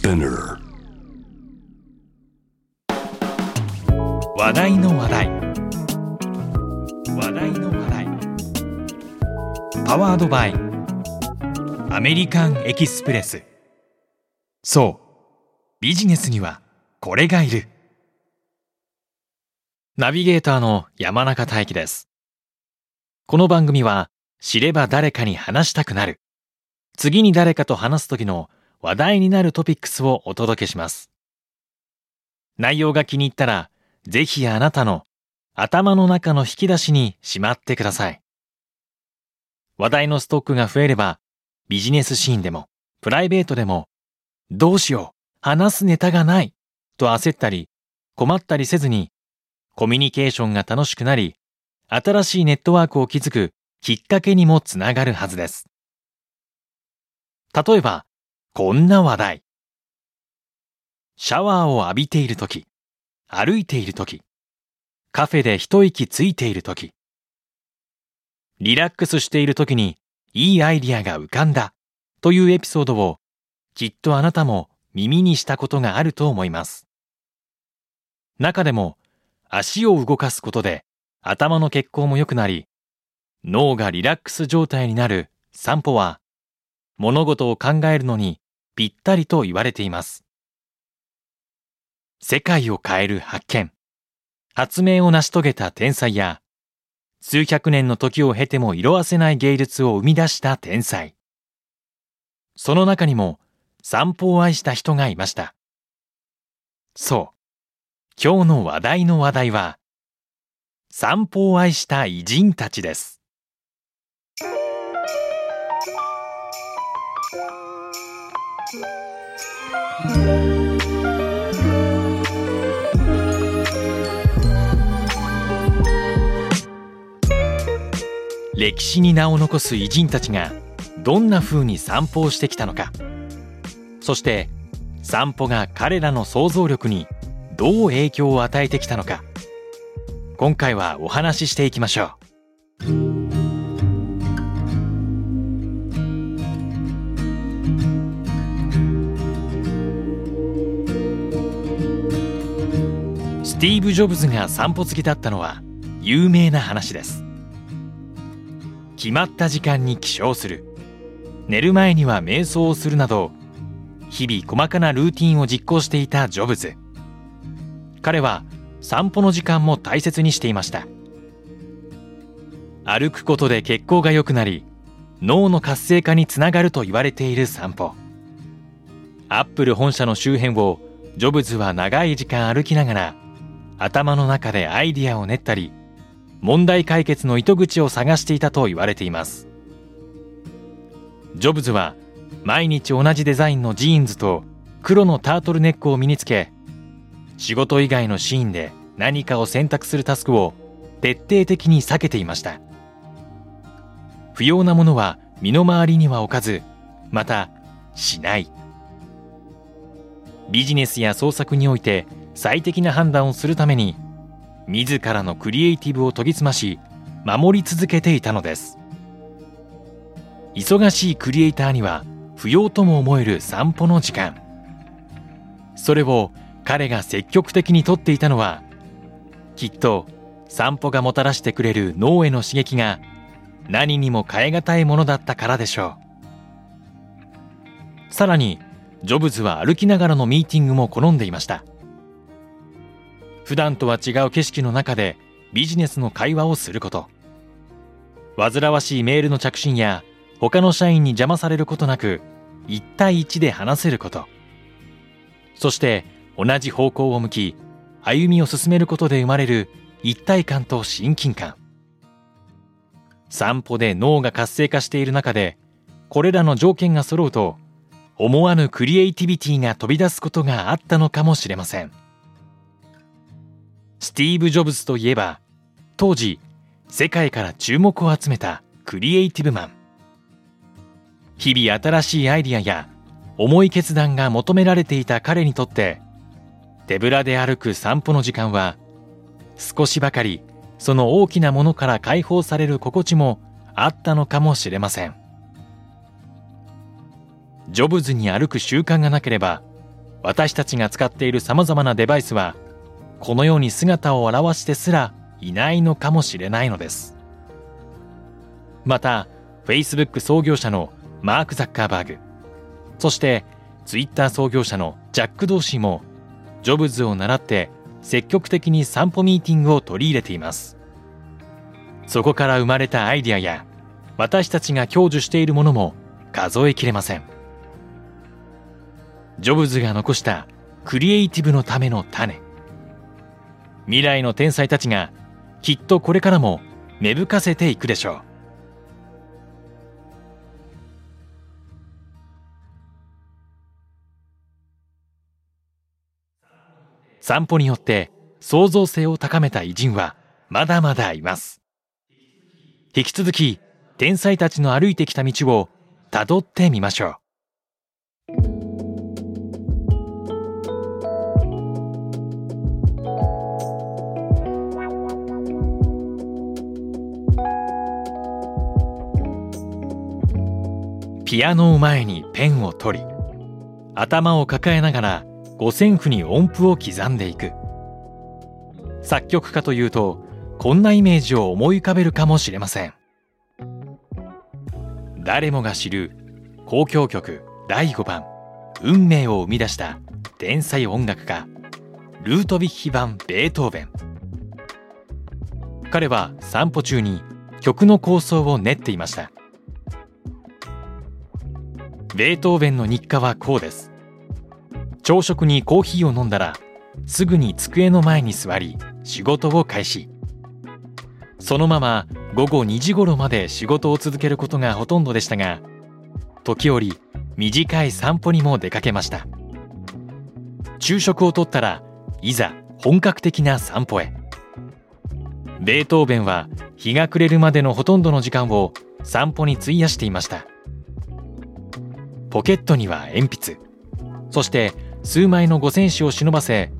Spinner 話題の話題。話題の話題。パワードバイ。アメリカンエキスプレス。そう。ビジネスにはこれがいる。ナビゲーターの山中大輝です。この番組は知れば誰かに話したくなる。次に誰かと話す時の話題になるトピックスをお届けします内容が気に入ったらぜひあなたの頭の中の引き出しにしまってください。話題のストックが増えれば、ビジネスシーンでも、プライベートでも、どうしよう、話すネタがない、と焦ったり、困ったりせずに、コミュニケーションが楽しくなり、新しいネットワークを築くきっかけにもつながるはずです。例えば、こんな話題。シャワーを浴びているとき、歩いているとき、カフェで一息ついているとき、リラックスしているときにいいアイディアが浮かんだというエピソードをきっとあなたも耳にしたことがあると思います。中でも足を動かすことで頭の血行も良くなり、脳がリラックス状態になる散歩は物事を考えるのにぴったりと言われています。世界を変える発見、発明を成し遂げた天才や、数百年の時を経ても色あせない芸術を生み出した天才。その中にも散歩を愛した人がいました。そう。今日の話題の話題は、散歩を愛した偉人たちです。歴史に名を残す偉人たちがどんな風に散歩をしてきたのか。そして散歩が彼らの想像力にどう影響を与えてきたのか。今回はお話ししていきましょう。ティーブ・ジョブズが散歩好きだったのは有名な話です。決まった時間に起床する。寝る前には瞑想をするなど日々細かなルーティンを実行していたジョブズ彼は散歩の時間も大切にしていました。歩くことで血行が良くなり脳の活性化につながると言われている散歩。アップル本社の周辺をジョブズは長い時間歩きながら頭の中でアイディアを練ったり問題解決の糸口を探していたと言われています。ジョブズは毎日同じデザインのジーンズと黒のタートルネックを身につけ仕事以外のシーンで何かを選択するタスクを徹底的に避けていました。不要なものは身の回りには置かずまたしない。ビジネスや創作において最適な判断をするために自らのクリエイティブを研ぎ澄まし守り続けていたのです。忙しいクリエイターには不要とも思える散歩の時間。それを彼が積極的にとっていたのはきっと散歩がもたらしてくれる脳への刺激が何にも代え難いものだったからでしょう。さらにジョブズは歩きながらのミーティングも好んでいました。普段とは違う景色の中でビジネスの会話をすること。煩わしいメールの着信や他の社員に邪魔されることなく1対1で話せること。そして同じ方向を向き歩みを進めることで生まれる一体感と親近感。散歩で脳が活性化している中でこれらの条件が揃うと思わぬクリエイティビティが飛び出すことがあったのかもしれません。スティーブ・ジョブズといえば当時世界から注目を集めたクリエイティブマン。日々新しいアイディアや重い決断が求められていた彼にとって手ぶらで歩く散歩の時間は少しばかりその大きなものから解放される心地もあったのかもしれません。ジョブズに歩く習慣がなければ私たちが使っている様々なデバイスはこのように姿を現してすらいないのかもしれないのです。また Facebook 創業者のマーク・ザッカーバーグそして Twitter 創業者のジャック・ドーシーもジョブズを習って積極的に散歩ミーティングを取り入れています。そこから生まれたアイディアや私たちが享受しているものも数えきれません。ジョブズが残したクリエイティブのための種。未来の天才たちがきっとこれからも芽吹かせていくでしょう。散歩によって創造性を高めた偉人はまだまだいます。引き続き天才たちの歩いてきた道をたどってみましょう。ピアノを前にペンを取り頭を抱えながら五線譜に音符を刻んでいく。作曲家というとこんなイメージを思い浮かべるかもしれません。誰もが知る交響曲第5番「運命」を生み出した天才音楽家ルートヴィッヒ版ベートーベン。彼は散歩中に曲の構想を練っていました。ベートーベンの日課はこうです。朝食にコーヒーを飲んだらすぐに机の前に座り仕事を開始。そのまま午後2時頃まで仕事を続けることがほとんどでしたが時折短い散歩にも出かけました。昼食をとったらいざ本格的な散歩へ。ベートーベンは日が暮れるまでのほとんどの時間を散歩に費やしていました。ポケットには鉛筆。そして数枚の五線紙を忍ばせ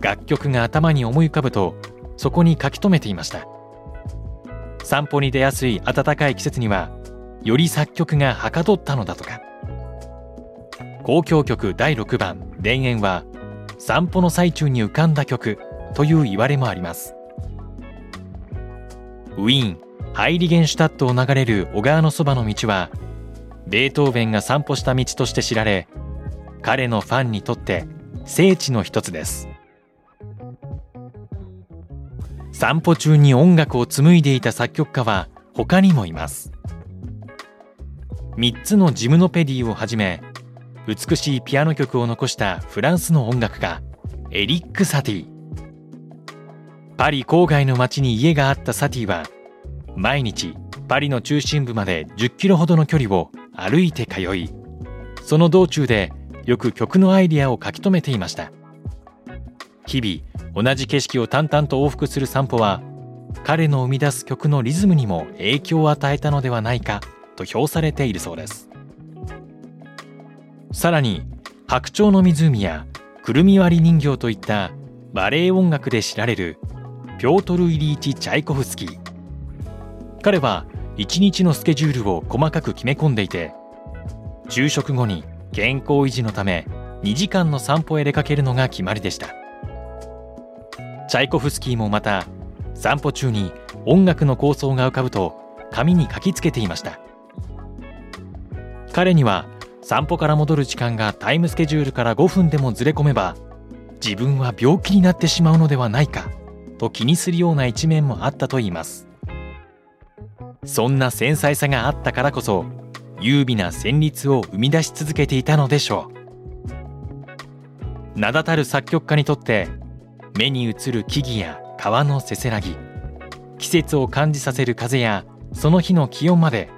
楽曲が頭に思い浮かぶとそこに書き留めていました。散歩に出やすい暖かい季節にはより作曲がはかどったのだとか。交響曲第6番「田園」は散歩の最中に浮かんだ曲という言われもあります。ウィーンハイリゲンシュタットを流れる小川のそばの道はベートーベンが散歩した道として知られ彼のファンにとって聖地の一つです。散歩中に音楽を紡いでいた作曲家は他にもいます。3つのジムノペディをはじめ美しいピアノ曲を残したフランスの音楽家エリック・サティ。パリ郊外の町に家があったサティは毎日パリの中心部まで10キロほどの距離を歩いて通いその道中でよく曲のアイディアを書き留めていました。日々同じ景色を淡々と往復する散歩は彼の生み出す曲のリズムにも影響を与えたのではないかと評されているそうです。さらに「白鳥の湖」や「くるみ割り人形」といったバレエ音楽で知られるピョートル・イリーチ・チャイコフスキー。彼は一日のスケジュールを細かく決め込んでいて昼食後に健康維持のため2時間の散歩へ出かけるのが決まりでした。チャイコフスキーもまた散歩中に音楽の構想が浮かぶと紙に書きつけていました。彼には散歩から戻る時間がタイムスケジュールから5分でもずれ込めば自分は病気になってしまうのではないかと気にするような一面もあったといいます。そんな繊細さがあったからこそ優美な旋律を生み出し続けていたのでしょう。名だたる作曲家にとって目に映る木々や川のせせらぎ季節を感じさせる風やその日の気温まで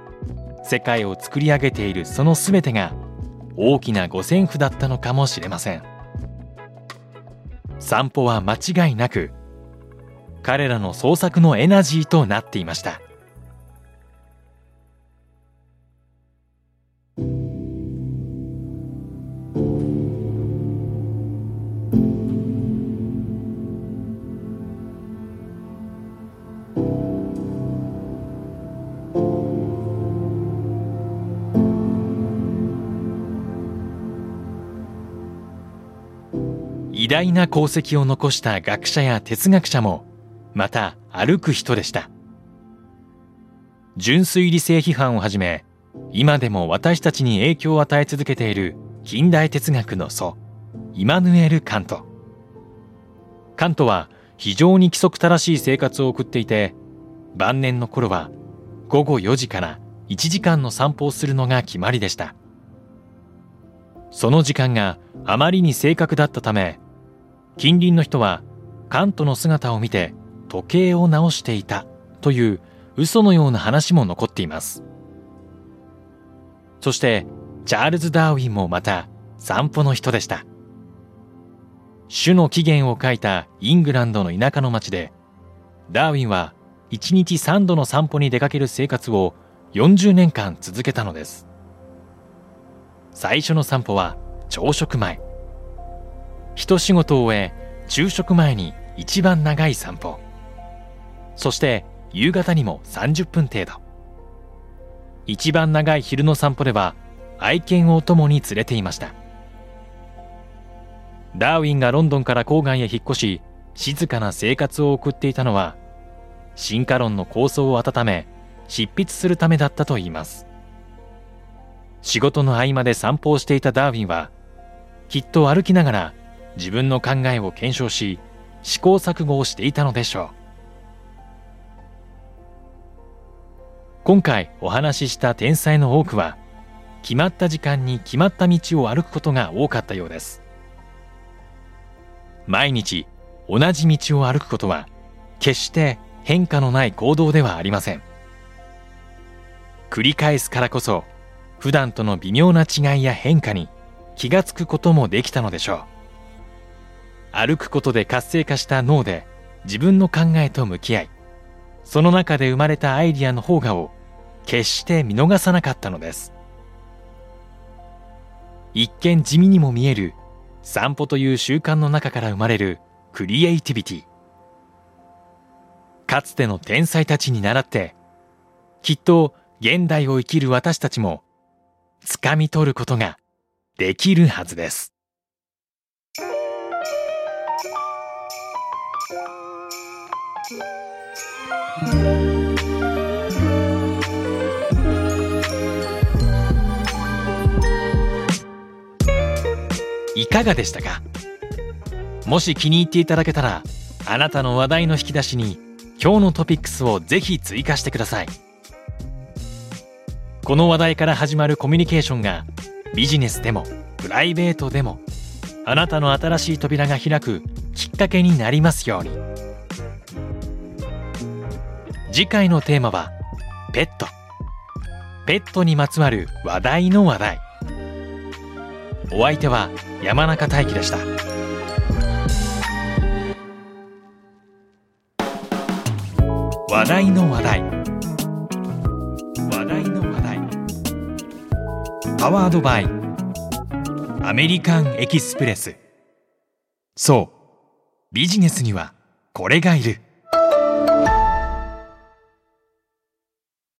世界を作り上げているその全てが大きな五線譜だったのかもしれません。散歩は間違いなく彼らの創作のエナジーとなっていました。大な功績を残した学者や哲学者もまた歩く人でした。純粋理性批判をはじめ今でも私たちに影響を与え続けている近代哲学の祖イマヌエル・カント。カントは非常に規則正しい生活を送っていて晩年の頃は午後4時から1時間の散歩をするのが決まりでした。その時間があまりに正確だったため近隣の人はカントの姿を見て時計を直していたという嘘のような話も残っています。そしてチャールズ・ダーウィンもまた散歩の人でした。種の起源を書いたイングランドの田舎の町でダーウィンは1日3度の散歩に出かける生活を40年間続けたのです。最初の散歩は朝食前。一仕事を終え昼食前に一番長い散歩。そして夕方にも30分程度。一番長い昼の散歩では愛犬を共に連れていました。ダーウィンがロンドンから郊外へ引っ越し静かな生活を送っていたのは進化論の構想を温め執筆するためだったといいます。仕事の合間で散歩をしていたダーウィンはきっと歩きながら自分の考えを検証し試行錯誤をしていたのでしょう。今回お話しした天才の多くは決まった時間に決まった道を歩くことが多かったようです。毎日同じ道を歩くことは決して変化のない行動ではありません。繰り返すからこそ普段との微妙な違いや変化に気がつくこともできたのでしょう。歩くことで活性化した脳で自分の考えと向き合いその中で生まれたアイディアの方がを決して見逃さなかったのです。一見地味にも見える散歩という習慣の中から生まれるクリエイティビティ。かつての天才たちに倣ってきっと現代を生きる私たちも掴み取ることができるはずです。いかがでしたか？もし気に入っていただけたらあなたの話題の引き出しに今日のトピックスをぜひ追加してください。この話題から始まるコミュニケーションがビジネスでもプライベートでもあなたの新しい扉が開くきっかけになりますように。次回のテーマはペット。ペットにまつわる話題の話題。お相手は山中大輝でした。話題の話題。話題の話題。パワードバイ。アメリカンエキスプレス。そう。ビジネスにはこれがいる。